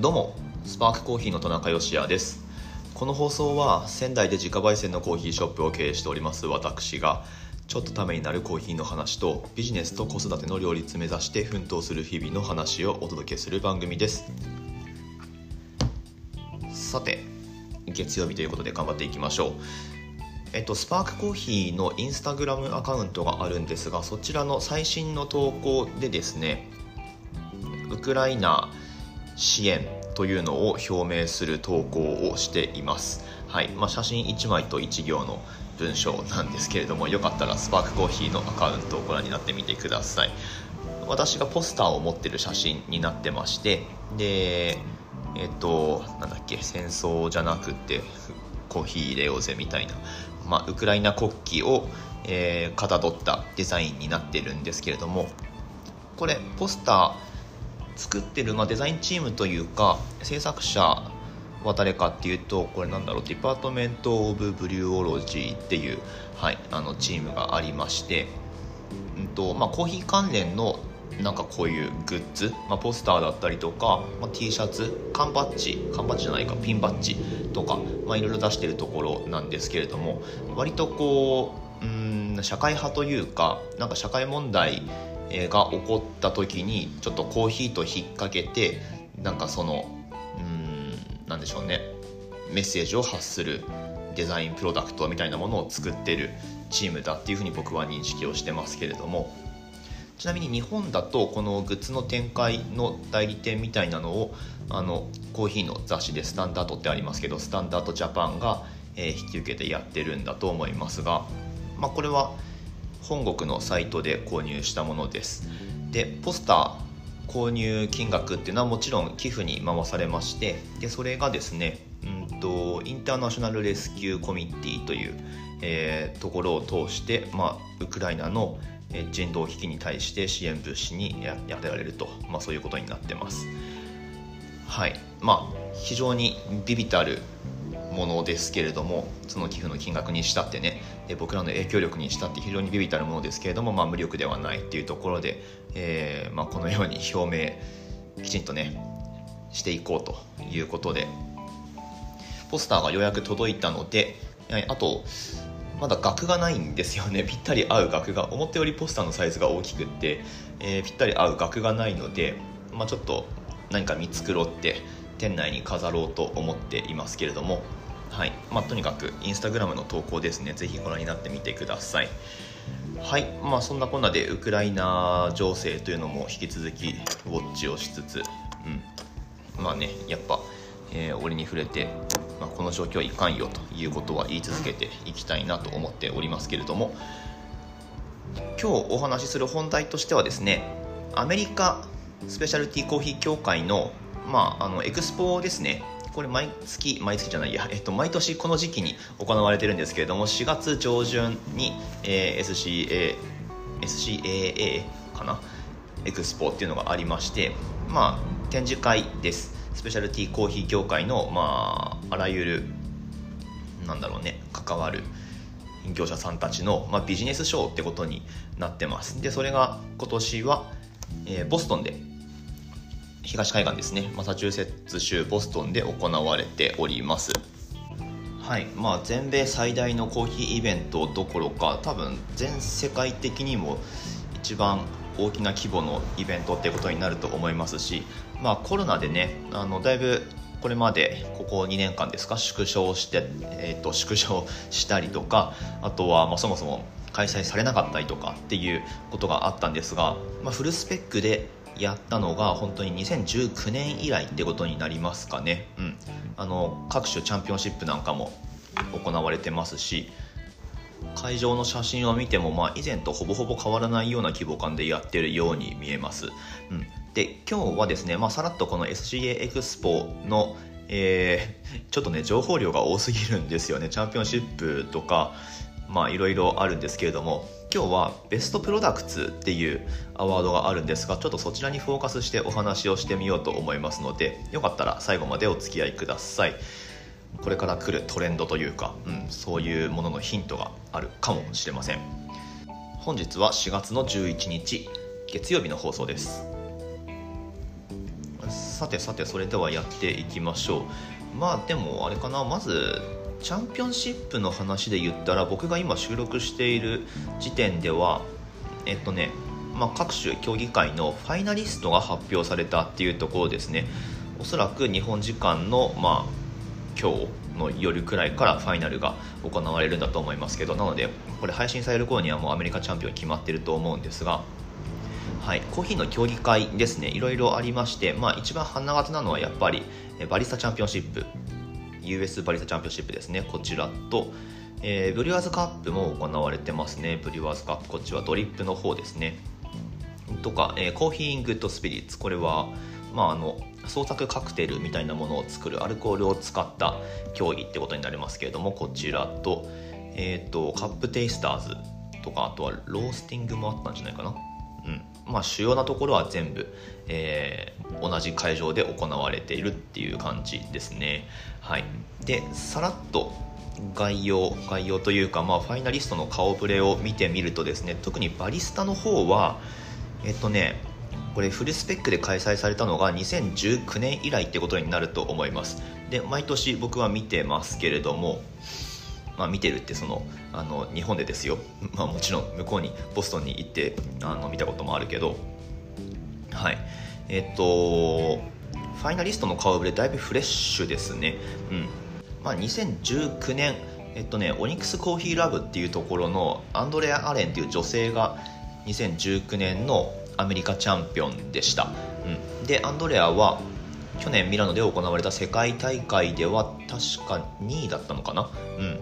どうもスパークコーヒーの田中芳也です。この放送は仙台で自家焙煎のコーヒーショップを経営しております私がちょっとためになるコーヒーの話とビジネスと子育ての両立目指して奮闘する日々の話をお届けする番組です。さて月曜日ということで頑張っていきましょう。えっと、スパークコーヒーのインスタグラムアカウントがあるんですがそちらの最新の投稿でですねウクライナ支援というのを表明する投稿をしています、はい。まあ、写真1枚と1行の文章なんですけれどもよかったらスパークコーヒーのアカウントをご覧になってみてください。私がポスターを持ってる写真になってましてでえっとなんだっけ戦争じゃなくてコーヒー入れようぜみたいなまあ、ウクライナ国旗を、えー、かたどったデザインになってるんですけれどもこれポスター作ってる、まあ、デザインチームというか制作者は誰かっていうとこれなんだろう Department of Brewology っていう、はい、あのチームがありまして、うんとまあ、コーヒー関連のなんかこういうグッズ、まあ、ポスターだったりとか、まあ、T シャツ缶バッジ缶バッジじゃないかピンバッジとか、まあ、いろいろ出してるところなんですけれども割とこううん社会派というかなんか社会問題が起こった時にちょっとコーヒーと引っ掛けてなんかそのうんなんでしょうね。メッセージを発するデザインプロダクトみたいなものを作ってるチームだっていうふうに僕は認識をしてますけれども。ちなみに日本だとこのグッズの展開の代理店みたいなのをあのコーヒーの雑誌でスタンダードってありますけどスタンダードジャパンが、え、引き受けてやってるんだと思いますが、まあ、これは本国のサイトで購入したものですでポスター購入金額っていうのはもちろん寄付に回されましてでそれがですねうんとインターナショナルレスキューコミッティという、えー、ところを通して、まあ、ウクライナの人道危機に対して支援物資にやってられると、まあ、そういうことになってます。はいまあ、非常にビビたるものですけれどもその寄付の金額にしたってね僕らの影響力にしたって非常にビビたるものですけれども、まあ、無力ではないっていうところで、えーまあ、このように表明きちんとねしていこうということでポスターがようやく届いたのであとまだ額がないんですよね。ぴったり合う額が思ったよりポスターのサイズが大きくって、えー、ぴったり合う額がないので、まあ、ちょっと何か見繕って店内に飾ろうと思っていますけれどもはい。まあ、とにかくインスタグラムの投稿ですね。ぜひご覧になってみてください。はい。まあそんなこんなでウクライナ情勢というのも引き続きウォッチをしつつうん。まあねやっぱ、えー、折に触れてまあ、この状況はいかんよということは言い続けていきたいなと思っておりますけれども今日お話しする本題としてはですねアメリカスペシャルティーコーヒー協会の,、まあ、あのエクスポですね。これ毎月毎月じゃないや、えっと、毎年この時期に行われてるんですけれども4月上旬に、えー、SCA SCAA かな？エクスポっていうのがありましてまあ展示会です。スペシャルティーコーヒー協会の、まあ、あらゆるなんだろうね関わる業者さんたちの、まあ、ビジネスショーってことになってます。でそれが今年は、えー、ボストンで東海岸ですね。マサチューセッツ州ボストンで行われております。はい。まあ、全米最大のコーヒーイベントどころか多分全世界的にも一番大きな規模のイベントってことになると思いますし、まあ、コロナでねあのだいぶこれまでここ2年間ですか縮小して、えーと、縮小したりとかあとは、ま、そもそも開催されなかったりとかっていうことがあったんですが、まあ、フルスペックでやったのが本当に2019年以来ってことになりますかね、うん、あの各種チャンピオンシップなんかも行われてますし会場の写真を見ても、まあ、以前とほぼほぼ変わらないような規模感でやってるように見えます。うん、で今日はですね、まあ、さらっとこの SCA エクスポの、えー、ちょっとね情報量が多すぎるんですよね。チャンピオンシップとかまあいろいろあるんですけれども今日はベストプロダクツっていうアワードがあるんですがちょっとそちらにフォーカスしてお話をしてみようと思いますのでよかったら最後までお付き合いください。これから来るトレンドというか、うん、そういうもののヒントがあるかもしれません。本日は4月の11日月曜日の放送です。さてさてそれではやっていきましょう。まあでもあれかなまずチャンピオンシップの話で言ったら僕が今収録している時点ではえっとね、まあ、各種競技会のファイナリストが発表されたっていうところですね。おそらく日本時間の、まあ、今日の夜くらいからファイナルが行われるんだと思いますけどなのでこれ配信される頃にはもうアメリカチャンピオン決まってると思うんですがはい、コーヒーの競技会ですね。いろいろありまして、まあ、一番花形なのはやっぱりバリスタチャンピオンシップ US バリスタチャンピオンシップですね。こちらと、えー、ブリュワーズカップも行われてますね。ブリュワーズカップこっちはドリップの方ですね。とか、えー、 Coffee in Good Spirits。これはまああの創作カクテルみたいなものを作るアルコールを使った競技ってことになりますけれどもこちらと,、えーと、カップテイスターズとかあとはロースティングもあったんじゃないかな。うん。まあ、主要なところは全部、えー、同じ会場で行われているっていう感じですね。はい、でさらっと概要概要というか、まあ、ファイナリストの顔ぶれを見てみるとですね特にバリスタの方はえっとねこれフルスペックで開催されたのが2019年以来ってことになると思います。で毎年僕は見てますけれどもまあ、見てるってそのあの日本でですよ、まあ、もちろん向こうにボストンに行ってあの見たこともあるけど。はい。えっとファイナリストの顔ぶれだいぶフレッシュですね。うん。まあ2019年えっとねオニクスコーヒーラブっていうところのアンドレア・アレンっていう女性が2019年のアメリカチャンピオンでした、うん、でアンドレアは去年ミラノで行われた世界大会では確か2位だったのかな、うん、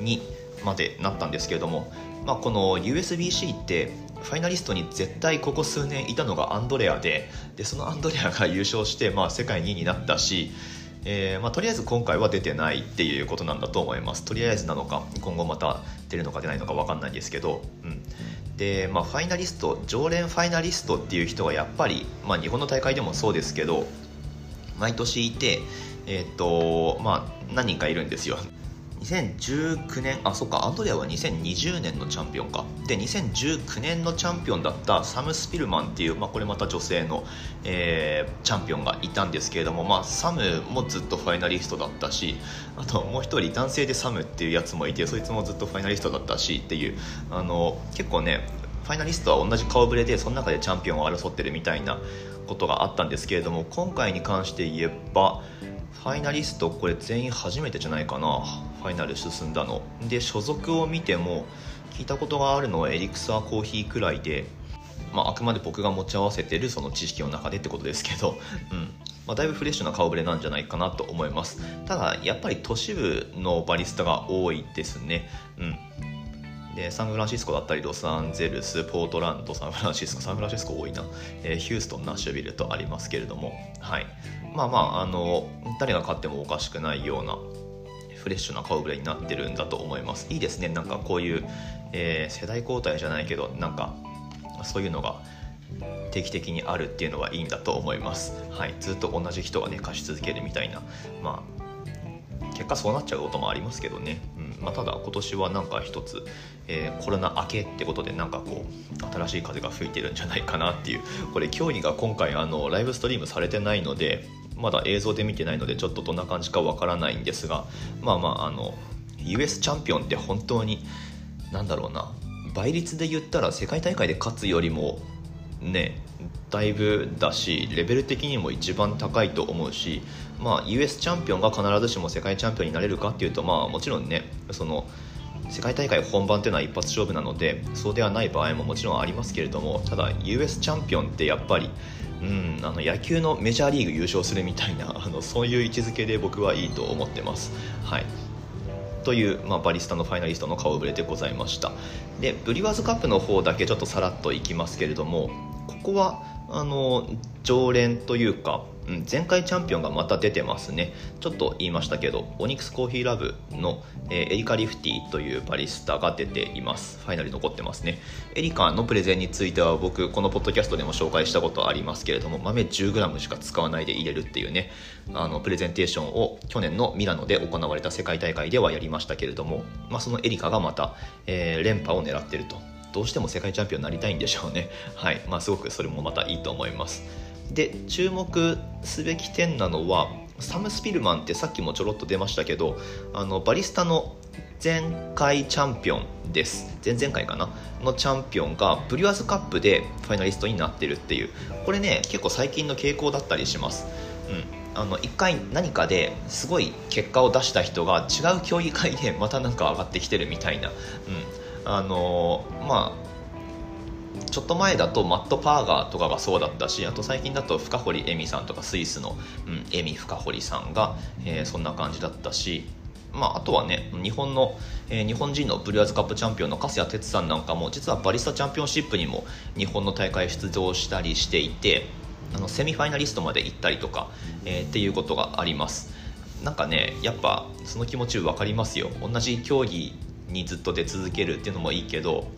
にまでなったんですけれども、まあ、この USBC ってファイナリストに絶対ここ数年いたのがアンドレアででそのアンドレアが優勝して、まあ、世界2位になったし、えーまあ、とりあえず今回は出てないっていうことなんだと思います。とりあえずなのか今後また出るのか出ないのか分かんないんですけど、うん、で、まあ、ファイナリスト常連ファイナリストっていう人がやっぱり、まあ、日本の大会でもそうですけど毎年いてえっ、とまあ何人かいるんですよ。2019年あそっかアドレアは2020年のチャンピオンか。で2019年のチャンピオンだったサム・スピルマンっていう、まあ、これまた女性の、えー、チャンピオンがいたんですけれども、まあ、サムもずっとファイナリストだったしあともう一人男性でサムっていうやつもいてそいつもずっとファイナリストだったしっていうあの結構ねファイナリストは同じ顔ぶれでその中でチャンピオンを争ってるみたいなことがあったんですけれども今回に関して言えばファイナリストこれ全員初めてじゃないかな。ファイナル進んだの。で所属を見ても聞いたことがあるのはエリクサーコーヒーくらいで、まあ、あくまで僕が持ち合わせてるその知識の中でってことですけど、うん。まあ、だいぶフレッシュな顔ぶれなんじゃないかなと思います。ただやっぱり都市部のバリスタが多いですね。うん。でサンフランシスコだったりロサンゼルスポートランドサンフランシスコサンフランシスコ多いな、えー、ヒューストンナッシュビルとありますけれども。はい。まあまああの誰が勝ってもおかしくないようなフレッシュな顔ぶれになってるんだと思います。いいですね。なんかこういう、えー、世代交代じゃないけどなんかそういうのが定期的にあるっていうのはいいんだと思います、はい、ずっと同じ人がね貸し続けるみたいな。まあ結果そうなっちゃうこともありますけどね、まあ、ただ今年はなんか一つ、えー、コロナ明けってことでなんかこう新しい風が吹いてるんじゃないかなっていう。これ競技が今回あのライブストリームされてないのでまだ映像で見てないのでちょっとどんな感じかわからないんですがまあまああの US チャンピオンって本当に何だろうな倍率で言ったら世界大会で勝つよりもねだいぶだしレベル的にも一番高いと思うし、まあ、US チャンピオンが必ずしも世界チャンピオンになれるかっていうと、まあ、もちろんねその世界大会本番っていうのは一発勝負なのでそうではない場合ももちろんありますけれどもただ US チャンピオンってやっぱりうん、あの野球のメジャーリーグ優勝するみたいな あのそういう位置づけで僕はいいと思ってます。はいという、まあ、バリスタのファイナリストの顔ぶれでございましたでブリワーズカップの方だけちょっとさらっといきますけれどもここはあの常連というかうん、前回チャンピオンがまた出てますね。ちょっと言いましたけどオニクスコーヒーラブの、えー、エリカ・リフティというバリスタが出ています。ファイナル残ってますね。エリカのプレゼンについては僕このポッドキャストでも紹介したことありますけれども豆 10g しか使わないで入れるっていうねあのプレゼンテーションを去年のミラノで行われた世界大会ではやりましたけれども、まあ、そのエリカがまた、えー、連覇を狙ってると。どうしても世界チャンピオンになりたいんでしょうね。はい。まあすごくそれもまたいいと思います。で注目すべき点なのはサム・スピルマンってさっきもちょろっと出ましたけどあのバリスタの前回チャンピオンです。前々回かな？のチャンピオンがブリュワーズカップでファイナリストになってるっていう。これね結構最近の傾向だったりします、うん、あの1回何かですごい結果を出した人が違う競技会でまたなんか上がってきてるみたいな、うん、あのまあちょっと前だとマット・パーガーとかがそうだったしあと最近だと深堀恵美さんとかスイスの、うん、恵美深堀さんが、えー、そんな感じだったしまあ、あとはね日本の、えー、日本人のブリュアーズカップチャンピオンの粕谷哲さんなんかも実はバリスタチャンピオンシップにも日本の大会出場したりしていてあのセミファイナリストまで行ったりとか、えー、っていうことがあります。なんかねやっぱその気持ち分かりますよ。同じ競技にずっと出続けるっていうのもいいけど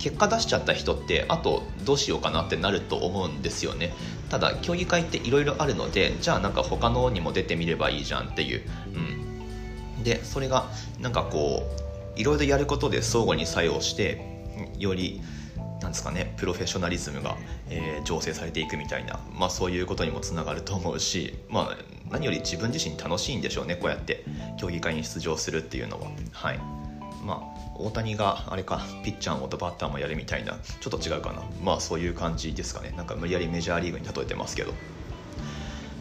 結果出しちゃった人ってあとどうしようかなってなると思うんですよね。ただ競技会っていろいろあるのでじゃあなんか他のにも出てみればいいじゃんっていう、うん、でそれがなんかこういろいろやることで相互に作用してよりなんですかねプロフェッショナリズムが、えー、醸成されていくみたいな、まあ、そういうことにもつながると思うし、まあ、何より自分自身楽しいんでしょうねこうやって。競技会に出場するっていうのは。はい。まあ、大谷があれかピッチャーもとバッターもやるみたいなちょっと違うかな。まあそういう感じですかね。なんか無理やりメジャーリーグに例えてますけど。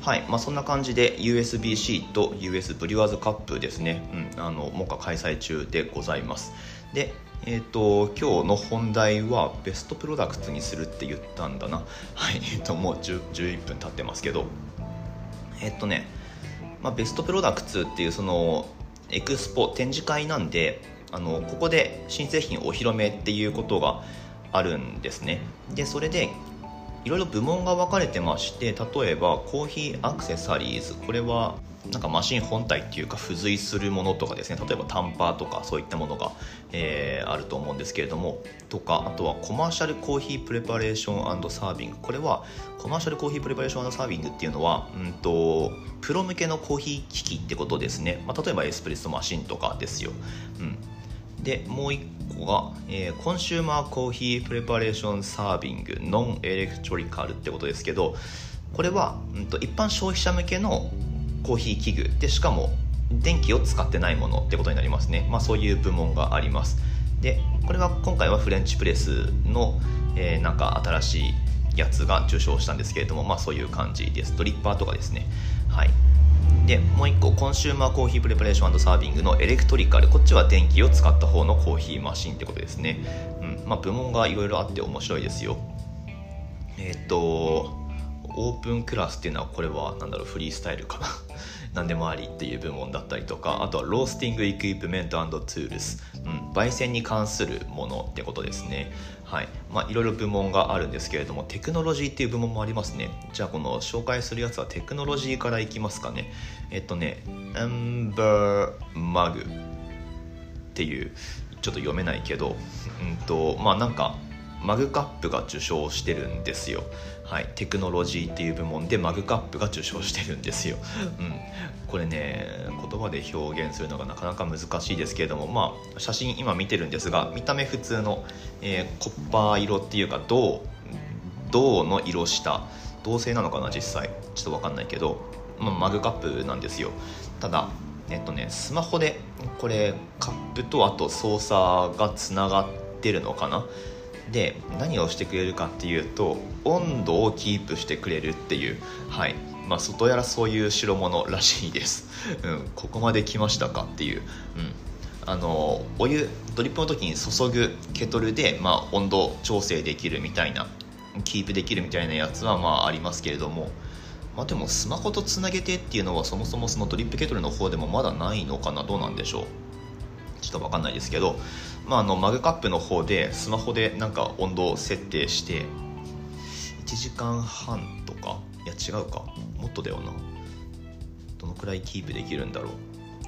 はい。まあ、そんな感じで USBC と US ブリュワーズカップですね、うん、あの目下開催中でございます。でえーと、今日の本題はベストプロダクツにするって言ったんだな。はい。えーと、もう11分経ってますけど。えっ、ー、とね、まあ、ベストプロダクツっていうそのエクスポ展示会なんであのここで新製品お披露目っていうことがあるんですね。でそれでいろいろ部門が分かれてまして例えばコーヒーアクセサリーズ。これはなんかマシン本体っていうか付随するものとかですね。例えばタンパーとかそういったものが、えー、あると思うんですけれども。とかあとはコマーシャルコーヒープレパレーションサービング。これはコマーシャルコーヒープレパレーションサービングっていうのは、うんと、プロ向けのコーヒー機器ってことですね、まあ、例えばエスプレッソマシンとかですよ、うん、でもう一個が、えー、コンシューマーコーヒープレパレーションサービングノンエレクトリカルってことですけどこれは、うんと、一般消費者向けのコーヒー器具でしかも電気を使ってないものってことになりますね、まあ、そういう部門があります。でこれは今回はフレンチプレスの、えー、なんか新しいやつが受賞したんですけれどもまあそういう感じです。ドリッパーとかですね。はい。でもう一個 consumer coffee preparation serving の electrical。こっちは電気を使った方のコーヒーマシンってことですね、うん。まあ、部門がいろいろあって面白いですよ。えっ、ー、と open class っていうのはこれは何だろうフリースタイルかな。何でもありっていう部門だったりとかあとは roasting equipment tools、うん、焙煎に関するものってことですね。はい。まあいろいろ部門があるんですけれどもテクノロジーっていう部門もありますね。じゃあこの紹介するやつはテクノロジーからいきますかね。えっとねアンバーマグっていうちょっと読めないけどうんとまあなんかマグカップが受賞してるんですよ。はい、テクノロジーっていう部門でマグカップが受賞してるんですよ、うん、これね言葉で表現するのがなかなか難しいですけれどもまあ写真今見てるんですが見た目普通の、えー、コッパー色っていうか銅銅の色した銅製なのかな実際。ちょっと分かんないけど、まあ、マグカップなんですよ。ただえっとねスマホでこれカップとあと操作がつながってるのかなで何をしてくれるかっていうと温度をキープしてくれるっていう。はい。まあ外やらそういう代物らしいです、うん、ここまで来ましたかっていう、うん、あのお湯ドリップの時に注ぐケトルで、まあ、温度調整できるみたいなキープできるみたいなやつはまあありますけれども。まあ、でもスマホとつなげてっていうのはそもそもそのドリップケトルの方でもまだないのかな？どうなんでしょう？ちょっと分かんないですけど。まあ、あのマグカップの方でスマホでなんか温度設定して1時間半とか？いや違うか。もっとだよな。どのくらいキープできるんだろう？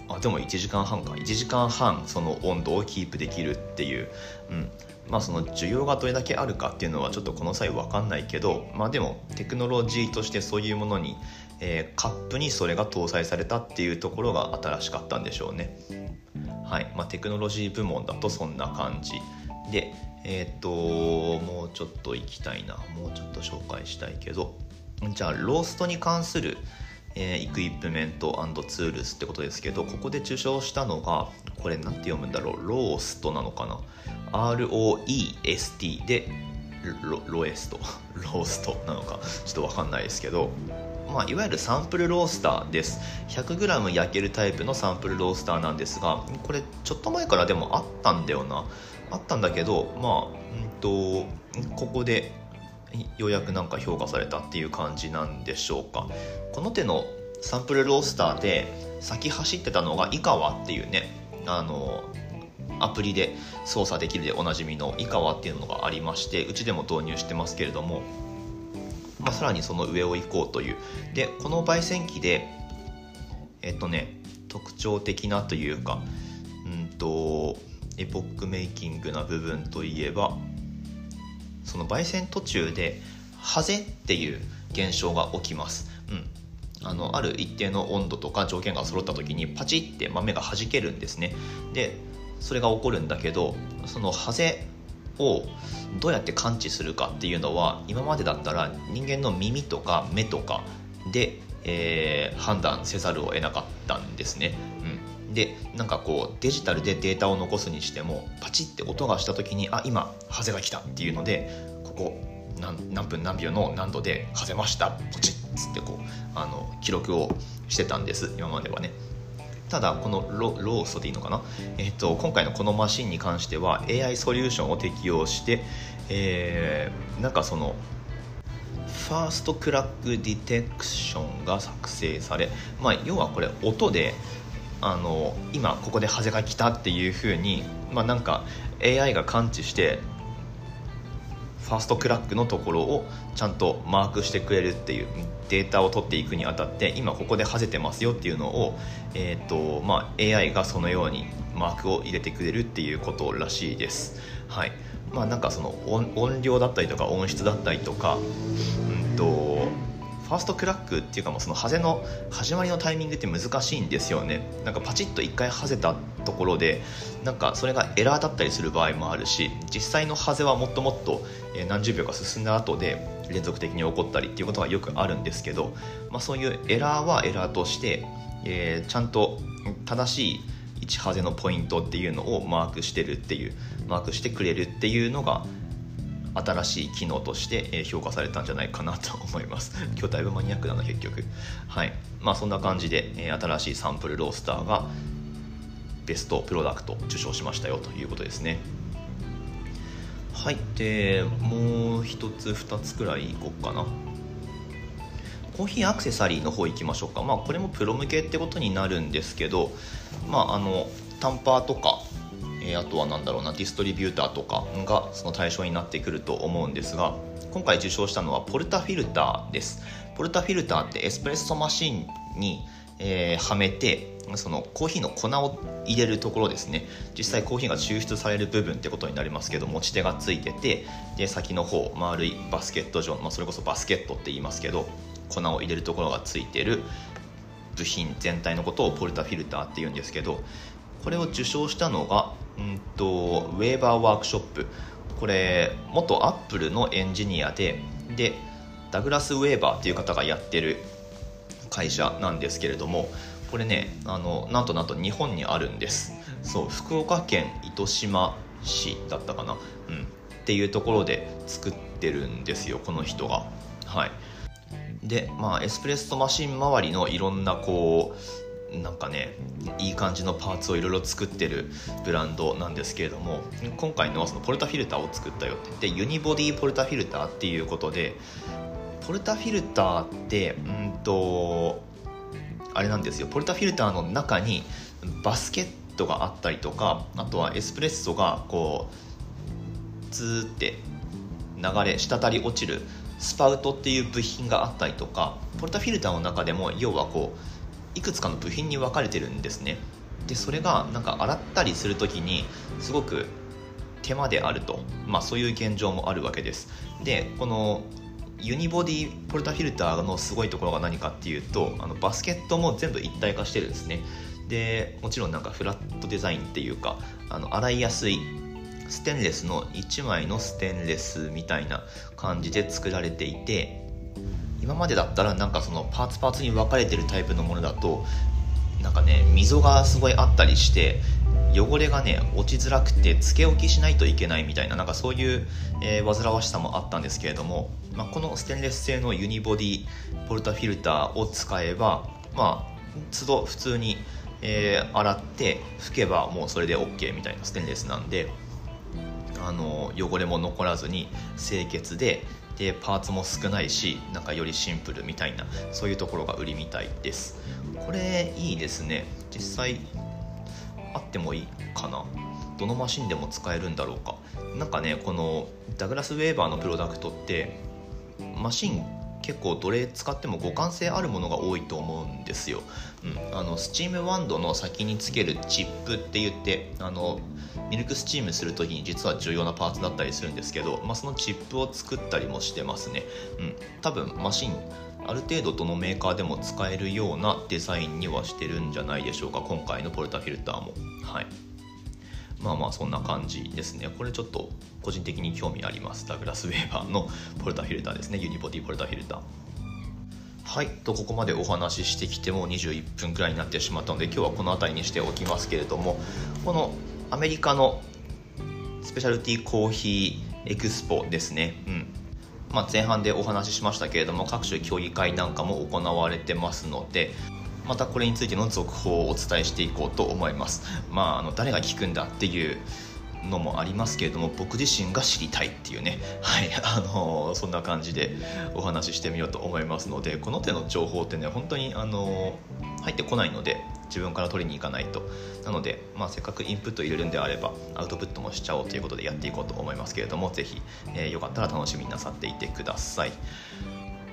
あでも1時間半か。1時間半その温度をキープできるっていう、うん。まあ、その需要がどれだけあるかっていうのはちょっとこの際分かんないけど、まあ、でもテクノロジーとしてそういうものに、えー、カップにそれが搭載されたっていうところが新しかったんでしょうね。はい。まあ、テクノロジー部門だとそんな感じ。でえっ、ともうちょっと行きたいな。もうちょっと紹介したいけど。じゃあローストに関する、えー、イクイプメントツールスってことですけどここで受賞したのがこれ何て読むんだろう？ローストなのかな？ROEST でロロエスト。ローストなのか。ちょっと分かんないですけど。まあ、いわゆるサンプルロースターです。100g 焼けるタイプのサンプルロースターなんですがこれちょっと前からでもあったんだよな。あったんだけどまあうんとここでようやくなんか評価されたっていう感じなんでしょうか。この手のサンプルロースターで先走ってたのが井川っていうねあのアプリで操作できるでおなじみの井川っていうのがありましてうちでも導入してますけれどもまあ、さらにその上を行こうという。でこの焙煎機でえっとね特徴的なというかうんとエポックメイキングな部分といえばその焙煎途中でハゼっていう現象が起きます、うん、あのある一定の温度とか条件が揃った時にパチって豆が弾けるんですね。でそれが起こるんだけどそのハゼをどうやって感知するかっていうのは今までだったら人間の耳とか目とかで、えー、判断せざるを得なかったんですね。うん、でなんかこうデジタルでデータを残すにしてもパチって音がした時にあ今ハゼが来たっていうのでここ何分何秒の何度でハゼましたポチッつってこうあの記録をしてたんです今まではね。ただこのロローストでいいのかな、えっと、今回のこのマシンに関しては AI ソリューションを適用して、えー、なんかそのファーストクラックディテクションが作成され、まあ、要はこれ音であの今ここでハゼが来たっていうふうに、まあ、なんか AI が感知してァーストクラックのところをちゃんとマークしてくれるっていうデータを取っていくにあたって今ここではぜてますよっていうのを、えーとまあ、AI がそのようにマークを入れてくれるっていうことらしいです。はいまあ、なんかその音量だったりとか音質だったりとか、うんと first crack っていうかもうそのハゼの始まりのタイミングって難しいんですよね。なんかパチッと1回ハゼたところでなんかそれがエラーだったりする場合もあるし実際のハゼはもっともっと何十秒か進んだ後で連続的に起こったりっていうことがよくあるんですけど、まあ、そういうエラーはエラーとして、えー、ちゃんと正しい1ハゼのポイントっていうのをマークしてるっていうマークしてくれるっていうのが新しい機能として評価されたんじゃないかなと思います。今日だいぶマニアックだな結局。はい。まあそんな感じで新しいサンプルロースターがベストプロダクト受賞しましたよということですね。はい。でもう一つ二つくらいいこうかな。コーヒーアクセサリーの方行きましょうか。まあこれもプロ向けってことになるんですけどまああのタンパーとかえあとは何だろうなディストリビューターとかがその対象になってくると思うんですが今回受賞したのはポルタフィルターです。ポルタフィルターってエスプレッソマシンに、え、はめてそのコーヒーの粉を入れるところですね。実際コーヒーが抽出される部分ってことになりますけど持ち手がついててで先の方丸いバスケット状、まあ、それこそバスケットって言いますけど粉を入れるところがついてる部品全体のことをポルタフィルターっていうんですけどこれを受賞したのがうんとウェーバーワークショップ。これ元アップルのエンジニアででダグラス・ウェーバーっていう方がやってる会社なんですけれどもこれねあのなんとなんと日本にあるんです。そう福岡県糸島市だったかな、うん、っていうところで作ってるんですよこの人が。はい。でまあエスプレッソマシン周りのいろんなこうなんかねいい感じのパーツをいろいろ作ってるブランドなんですけれども今回のそのポルタフィルターを作ったよってで unibody ポルタフィルターっていうことでポルタフィルターってうんとあれなんですよ。ポルタフィルターの中にバスケットがあったりとかあとはエスプレッソがこうツーって流れ滴り落ちるスパウトっていう部品があったりとかポルタフィルターの中でも要はこういくつかの部品に分かれてるんですね。でそれがなんか洗ったりする時にすごく手間であると、まあ、そういう現状もあるわけです。でこのユニボディポルタフィルターのすごいところが何かっていうとあのバスケットも全部一体化してるんですね。でもちろんなんかフラットデザインっていうかあの洗いやすいステンレスの1枚のステンレスみたいな感じで作られていて今までだったらなんかそのパーツパーツに分かれてるタイプのものだとなんかね溝がすごいあったりして汚れがね落ちづらくてつけ置きしないといけないみたいななんかそういう、えー、煩わしさもあったんですけれども、まあ、このステンレス製のユニボディポルタフィルターを使えばまあ都度普通に、えー、洗って拭けばもうそれで OK みたいなステンレスなんであの汚れも残らずに清潔ででパーツも少ないしなんかよりシンプルみたいなそういうところが売りみたいです。これいいですね。実際あってもいいかな。どのマシンでも使えるんだろうか。なんかねこのダグラス・ウェーバーのプロダクトってマシン結構どれ使っても互換性あるものが多いと思うんですよ、うん、あのスチームワンドの先につけるチップって言ってあのミルクスチームする時に実は重要なパーツだったりするんですけど、まあ、そのチップを作ったりもしてますね、うん、多分マシンある程度どのメーカーでも使えるようなデザインにはしてるんじゃないでしょうか。今回のポルタフィルターも。はい。まあまあそんな感じですね。これちょっと個人的に興味あります。ダグラス・ウェーバーのポルタフィルターですね。ユニボディポルタフィルター。はい。とここまでお話ししてきても21分くらいになってしまったので今日はこの辺りにしておきますけれどもこのアメリカのスペシャルティーコーヒーエクスポですね、うん。まあ、前半でお話ししましたけれども各種競技会なんかも行われてますのでまたこれについての続報をお伝えしていこうと思います。まあ、あの誰が聞くんだっていうのもありますけれども僕自身が知りたいっていうね。はいあのそんな感じでお話ししてみようと思いますのでこの手の情報ってね本当にあの入ってこないので自分から取りに行かないと。なので、まあ、せっかくインプット入れるんであればアウトプットもしちゃおうということでやっていこうと思いますけれども是非、えー、よかったら楽しみになさっていてください。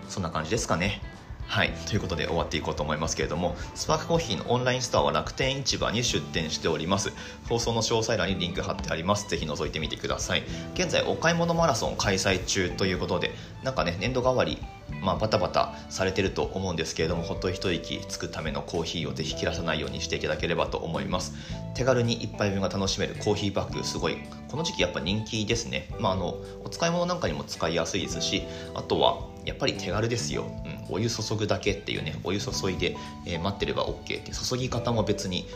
そんな感じですかね。はい、ということで終わっていこうと思いますけれどもスパークコーヒーのオンラインストアは楽天市場に出店しております。放送の詳細欄にリンク貼ってあります。ぜひ覗いてみてください。現在お買い物マラソン開催中ということでなんかね年度代わりまあ、バタバタされてると思うんですけれどもほっと一息つくためのコーヒーをぜひ切らさないようにしていただければと思います。手軽に1杯分が楽しめるコーヒーバッグすごいこの時期やっぱ人気ですね、まあ、あのお使い物なんかにも使いやすいですしあとはやっぱり手軽ですよ、お湯注ぐだけっていうねお湯注いで、え、待ってれば OK って注ぎ方も別に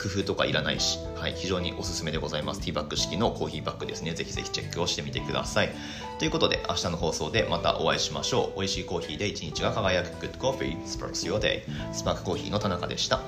工夫とかいらないし、はい、非常におすすめでございます。ティーバッグ式のコーヒーバッグですね。ぜひぜひチェックをしてみてください。ということで、明日の放送でまたお会いしましょう。美味しいコーヒーで一日が輝く Good Coffee Sparks Your Day スパークコーヒーの田中でした。